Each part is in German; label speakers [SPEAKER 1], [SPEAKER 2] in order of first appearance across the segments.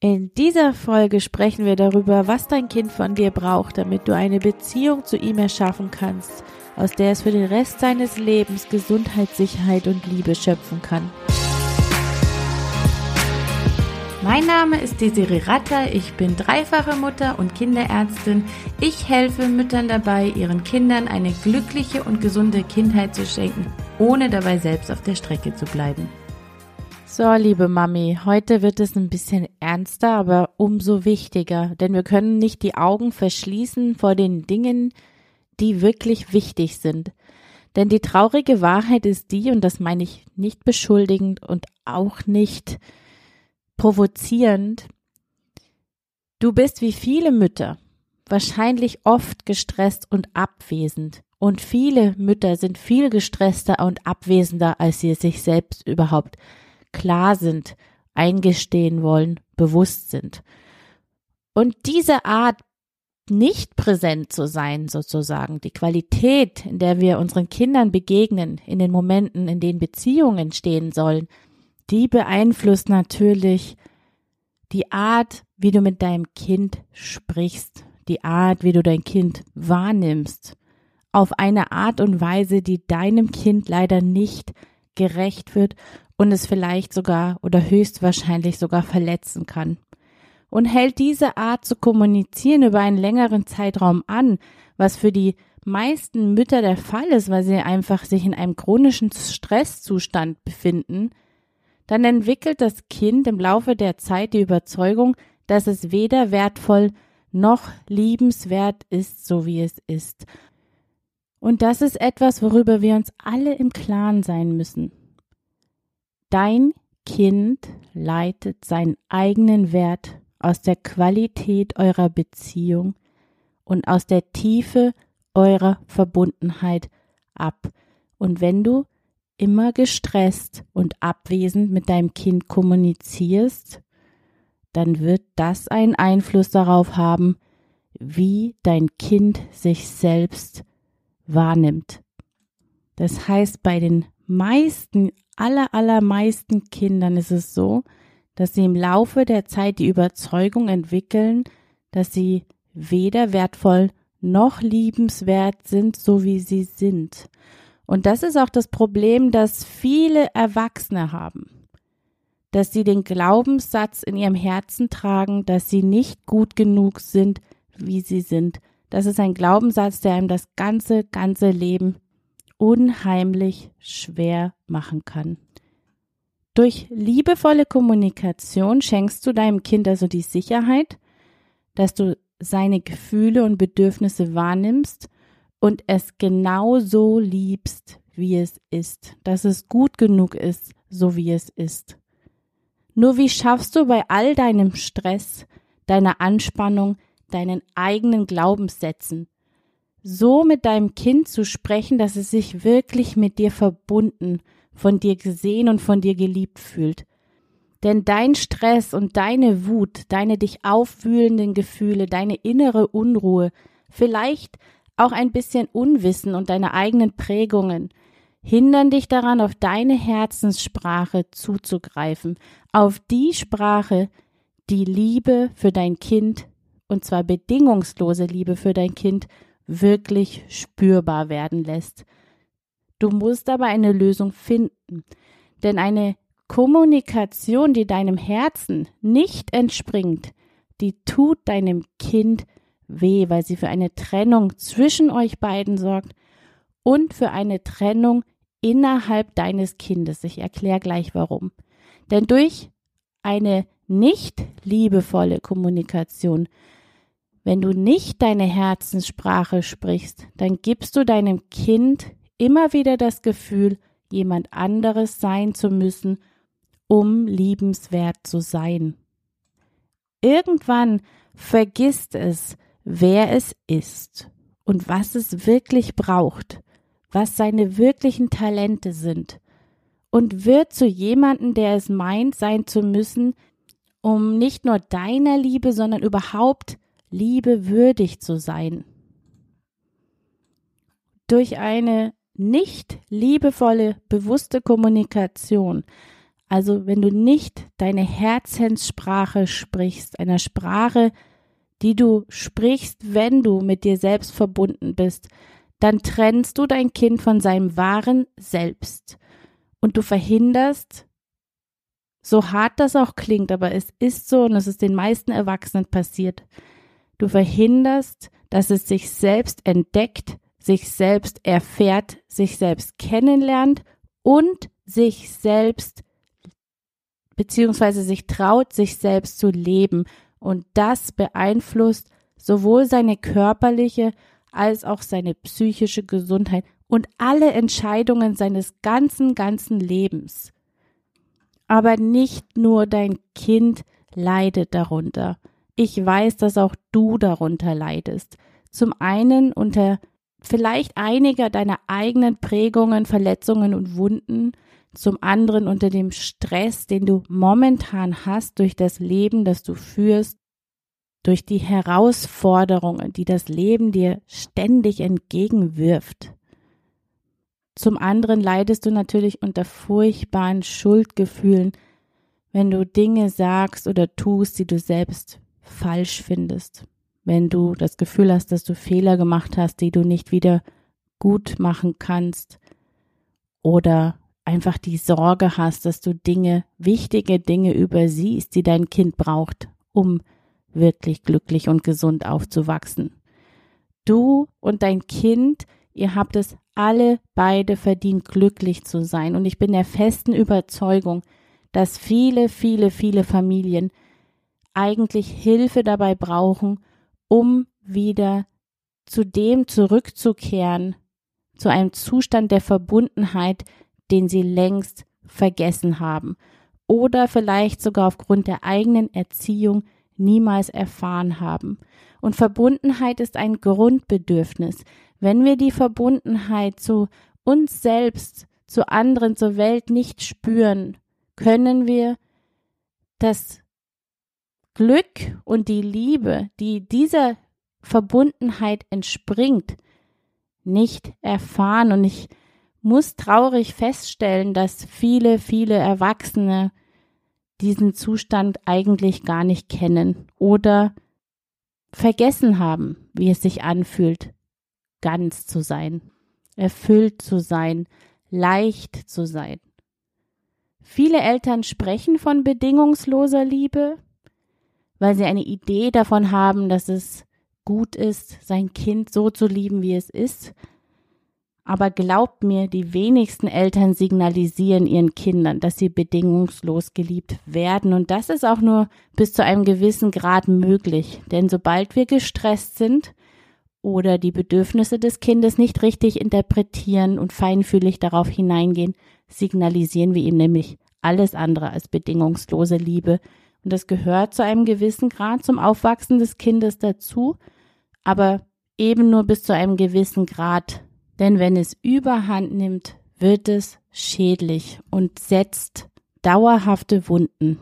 [SPEAKER 1] In dieser Folge sprechen wir darüber, was dein Kind von dir braucht, damit du eine Beziehung zu ihm erschaffen kannst, aus der es für den Rest seines Lebens Gesundheit, Sicherheit und Liebe schöpfen kann. Mein Name ist Desiree Ratter, ich bin dreifache Mutter und Kinderärztin. Ich helfe Müttern dabei, ihren Kindern eine glückliche und gesunde Kindheit zu schenken, ohne dabei selbst auf der Strecke zu bleiben. So, liebe Mami, heute wird es ein bisschen ernster, aber umso wichtiger, denn wir können nicht die Augen verschließen vor den Dingen, die wirklich wichtig sind. Denn die traurige Wahrheit ist die, und das meine ich nicht beschuldigend und auch nicht provozierend, du bist wie viele Mütter wahrscheinlich oft gestresst und abwesend. Und viele Mütter sind viel gestresster und abwesender, als sie es sich selbst überhaupt klar sind, eingestehen wollen, bewusst sind. Und diese Art, nicht präsent zu sein, sozusagen, die Qualität, in der wir unseren Kindern begegnen, in den Momenten, in denen Beziehungen stehen sollen, die beeinflusst natürlich die Art, wie du mit deinem Kind sprichst, die Art, wie du dein Kind wahrnimmst, auf eine Art und Weise, die deinem Kind leider nicht gerecht wird und es vielleicht sogar oder höchstwahrscheinlich sogar verletzen kann. Und hält diese Art zu kommunizieren über einen längeren Zeitraum an, was für die meisten Mütter der Fall ist, weil sie einfach sich in einem chronischen Stresszustand befinden, dann entwickelt das Kind im Laufe der Zeit die Überzeugung, dass es weder wertvoll noch liebenswert ist, so wie es ist. Und das ist etwas, worüber wir uns alle im Klaren sein müssen. Dein Kind leitet seinen eigenen Wert aus der Qualität eurer Beziehung und aus der Tiefe eurer Verbundenheit ab. Und wenn du immer gestresst und abwesend mit deinem Kind kommunizierst, dann wird das einen Einfluss darauf haben, wie dein Kind sich selbst wahrnimmt. Das heißt, bei den meisten, aller, allermeisten Kindern ist es so, dass sie im Laufe der Zeit die Überzeugung entwickeln, dass sie weder wertvoll noch liebenswert sind, so wie sie sind. Und das ist auch das Problem, das viele Erwachsene haben. Dass sie den Glaubenssatz in ihrem Herzen tragen, dass sie nicht gut genug sind, wie sie sind. Das ist ein Glaubenssatz, der einem das ganze, ganze Leben unheimlich schwer machen kann. Durch liebevolle Kommunikation schenkst du deinem Kind also die Sicherheit, dass du seine Gefühle und Bedürfnisse wahrnimmst und es genau so liebst, wie es ist, dass es gut genug ist, so wie es ist. Nur wie schaffst du bei all deinem Stress, deiner Anspannung, deinen eigenen Glaubenssätzen, so mit deinem Kind zu sprechen, dass es sich wirklich mit dir verbunden, von dir gesehen und von dir geliebt fühlt. Denn dein Stress und deine Wut, deine dich aufwühlenden Gefühle, deine innere Unruhe, vielleicht auch ein bisschen Unwissen und deine eigenen Prägungen, hindern dich daran, auf deine Herzenssprache zuzugreifen, auf die Sprache, die Liebe für dein Kind, und zwar bedingungslose Liebe für dein Kind, wirklich spürbar werden lässt. Du musst aber eine Lösung finden, denn eine Kommunikation, die deinem Herzen nicht entspringt, die tut deinem Kind weh, weil sie für eine Trennung zwischen euch beiden sorgt und für eine Trennung innerhalb deines Kindes. Ich erkläre gleich warum. Denn durch eine nicht liebevolle Kommunikation wenn du nicht deine Herzenssprache sprichst, dann gibst du deinem Kind immer wieder das Gefühl, jemand anderes sein zu müssen, um liebenswert zu sein. Irgendwann vergisst es, wer es ist und was es wirklich braucht, was seine wirklichen Talente sind, und wird zu jemandem, der es meint, sein zu müssen, um nicht nur deiner Liebe, sondern überhaupt Liebe würdig zu sein. Durch eine nicht liebevolle, bewusste Kommunikation Also wenn du nicht deine Herzenssprache sprichst, einer Sprache, die du sprichst, wenn du mit dir selbst verbunden bist, dann trennst du dein Kind von seinem wahren Selbst und du verhinderst, so hart das auch klingt, aber es ist so und es ist den meisten Erwachsenen passiert, du verhinderst, dass es sich selbst entdeckt, sich selbst erfährt, sich selbst kennenlernt und sich selbst beziehungsweise sich traut, sich selbst zu leben. Und das beeinflusst sowohl seine körperliche als auch seine psychische Gesundheit und alle Entscheidungen seines ganzen, ganzen Lebens. Aber nicht nur dein Kind leidet darunter. Ich weiß, dass auch du darunter leidest. Zum einen unter vielleicht einiger deiner eigenen Prägungen, Verletzungen und Wunden, zum anderen unter dem Stress, den du momentan hast durch das Leben, das du führst, durch die Herausforderungen, die das Leben dir ständig entgegenwirft. Zum anderen leidest du natürlich unter furchtbaren Schuldgefühlen, wenn du Dinge sagst oder tust, die du selbst falsch findest. Wenn du das Gefühl hast, dass du Fehler gemacht hast, die du nicht wieder gut machen kannst. Oder einfach die Sorge hast, dass du Dinge, wichtige Dinge übersiehst, die dein Kind braucht, um wirklich glücklich und gesund aufzuwachsen. Du und dein Kind, ihr habt es alle beide verdient, glücklich zu sein. Und ich bin der festen Überzeugung, dass viele, viele, viele Familien eigentlich Hilfe dabei brauchen, um wieder zu dem zurückzukehren, zu einem Zustand der Verbundenheit, den sie längst vergessen haben oder vielleicht sogar aufgrund der eigenen Erziehung niemals erfahren haben. Und Verbundenheit ist ein Grundbedürfnis. Wenn wir die Verbundenheit zu uns selbst, zu anderen, zur Welt nicht spüren, können wir das Glück und die Liebe, die dieser Verbundenheit entspringt, nicht erfahren. Und ich muss traurig feststellen, dass viele, viele Erwachsene diesen Zustand eigentlich gar nicht kennen oder vergessen haben, wie es sich anfühlt, ganz zu sein, erfüllt zu sein, leicht zu sein. Viele Eltern sprechen von bedingungsloser Liebe, weil sie eine Idee davon haben, dass es gut ist, sein Kind so zu lieben, wie es ist, aber glaubt mir, die wenigsten Eltern signalisieren ihren Kindern, dass sie bedingungslos geliebt werden. Und das ist auch nur bis zu einem gewissen Grad möglich. Denn sobald wir gestresst sind oder die Bedürfnisse des Kindes nicht richtig interpretieren und feinfühlig darauf hineingehen, signalisieren wir ihm nämlich alles andere als bedingungslose Liebe. Und das gehört zu einem gewissen Grad zum Aufwachsen des Kindes dazu, aber eben nur bis zu einem gewissen Grad denn wenn es überhand nimmt, wird es schädlich und setzt dauerhafte Wunden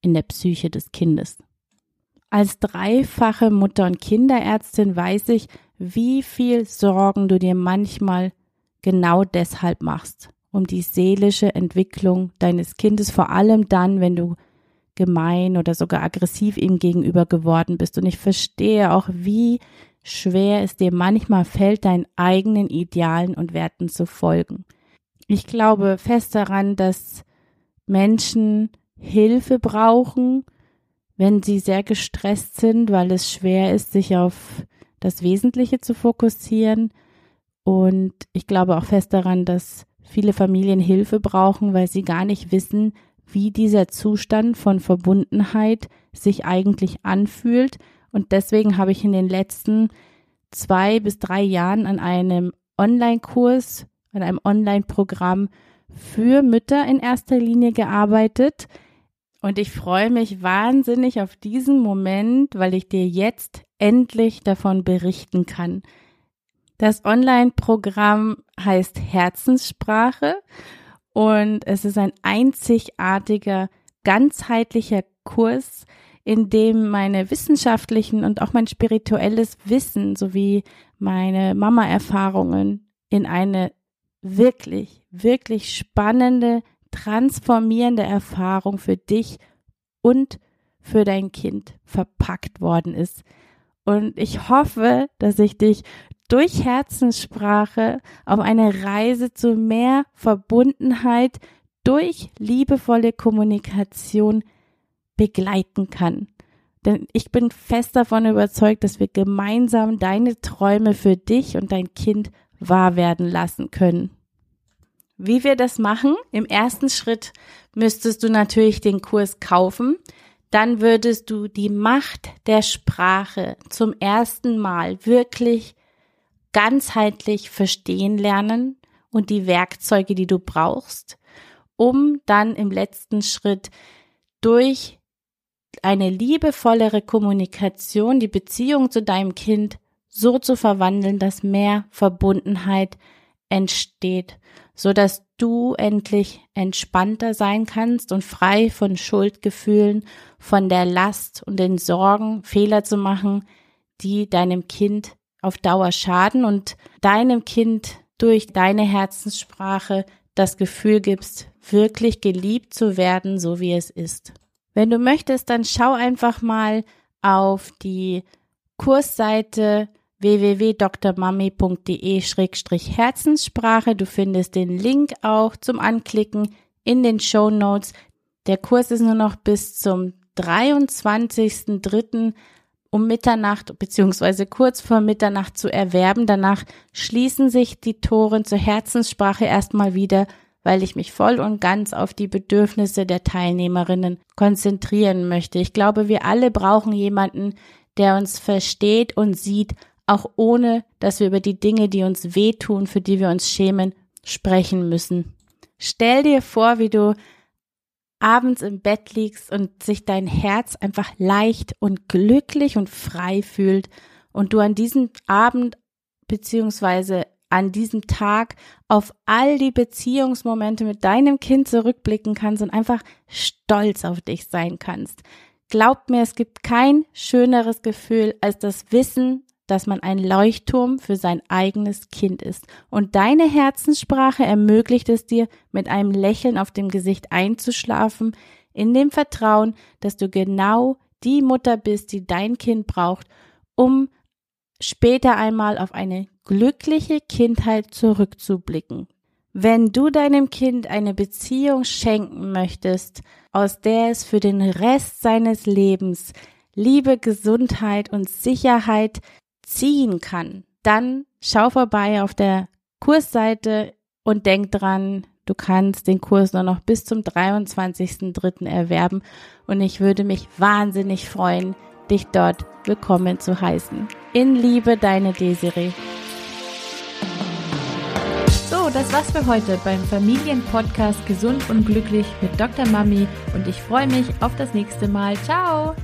[SPEAKER 1] in der Psyche des Kindes. Als dreifache Mutter- und Kinderärztin weiß ich, wie viel Sorgen du dir manchmal genau deshalb machst, um die seelische Entwicklung deines Kindes, vor allem dann, wenn du gemein oder sogar aggressiv ihm gegenüber geworden bist. Und ich verstehe auch, wie schwer es dir manchmal fällt, deinen eigenen Idealen und Werten zu folgen. Ich glaube fest daran, dass Menschen Hilfe brauchen, wenn sie sehr gestresst sind, weil es schwer ist, sich auf das Wesentliche zu fokussieren. Und ich glaube auch fest daran, dass viele Familien Hilfe brauchen, weil sie gar nicht wissen, wie dieser Zustand von Verbundenheit sich eigentlich anfühlt und deswegen habe ich in den letzten zwei bis drei Jahren an einem Online-Kurs, an einem Online-Programm für Mütter in erster Linie gearbeitet. Und ich freue mich wahnsinnig auf diesen Moment, weil ich dir jetzt endlich davon berichten kann. Das Online-Programm heißt Herzenssprache und es ist ein einzigartiger, ganzheitlicher Kurs, in dem meine wissenschaftlichen und auch mein spirituelles Wissen sowie meine Mama-Erfahrungen in eine wirklich, wirklich spannende, transformierende Erfahrung für dich und für dein Kind verpackt worden ist. Und ich hoffe, dass ich dich durch Herzenssprache auf eine Reise zu mehr Verbundenheit durch liebevolle Kommunikation begleiten kann. Denn ich bin fest davon überzeugt, dass wir gemeinsam deine Träume für dich und dein Kind wahr werden lassen können. Wie wir das machen? Im ersten Schritt müsstest du natürlich den Kurs kaufen. Dann würdest du die Macht der Sprache zum ersten Mal wirklich ganzheitlich verstehen lernen und die Werkzeuge, die du brauchst, um dann im letzten Schritt durch eine liebevollere Kommunikation, die Beziehung zu deinem Kind so zu verwandeln, dass mehr Verbundenheit entsteht, so dass du endlich entspannter sein kannst und frei von Schuldgefühlen, von der Last und den Sorgen, Fehler zu machen, die deinem Kind auf Dauer schaden und deinem Kind durch deine Herzenssprache das Gefühl gibst, wirklich geliebt zu werden, so wie es ist. Wenn du möchtest, dann schau einfach mal auf die Kursseite www.drmami.de-herzenssprache. Du findest den Link auch zum Anklicken in den Show Notes. Der Kurs ist nur noch bis zum 23.03. um Mitternacht beziehungsweise kurz vor Mitternacht zu erwerben. Danach schließen sich die Toren zur Herzenssprache erstmal wieder weil ich mich voll und ganz auf die Bedürfnisse der Teilnehmerinnen konzentrieren möchte. Ich glaube, wir alle brauchen jemanden, der uns versteht und sieht, auch ohne, dass wir über die Dinge, die uns wehtun, für die wir uns schämen, sprechen müssen. Stell dir vor, wie du abends im Bett liegst und sich dein Herz einfach leicht und glücklich und frei fühlt und du an diesem Abend beziehungsweise an diesem Tag auf all die Beziehungsmomente mit deinem Kind zurückblicken kannst und einfach stolz auf dich sein kannst. Glaubt mir, es gibt kein schöneres Gefühl als das Wissen, dass man ein Leuchtturm für sein eigenes Kind ist. Und deine Herzenssprache ermöglicht es dir, mit einem Lächeln auf dem Gesicht einzuschlafen, in dem Vertrauen, dass du genau die Mutter bist, die dein Kind braucht, um später einmal auf eine glückliche Kindheit zurückzublicken. Wenn du deinem Kind eine Beziehung schenken möchtest, aus der es für den Rest seines Lebens Liebe, Gesundheit und Sicherheit ziehen kann, dann schau vorbei auf der Kursseite und denk dran, du kannst den Kurs nur noch bis zum 23.03. erwerben und ich würde mich wahnsinnig freuen, dich dort willkommen zu heißen. In Liebe, deine Desiree.
[SPEAKER 2] So, das war's für heute beim Familienpodcast Gesund und Glücklich mit Dr. Mami und ich freue mich auf das nächste Mal. Ciao!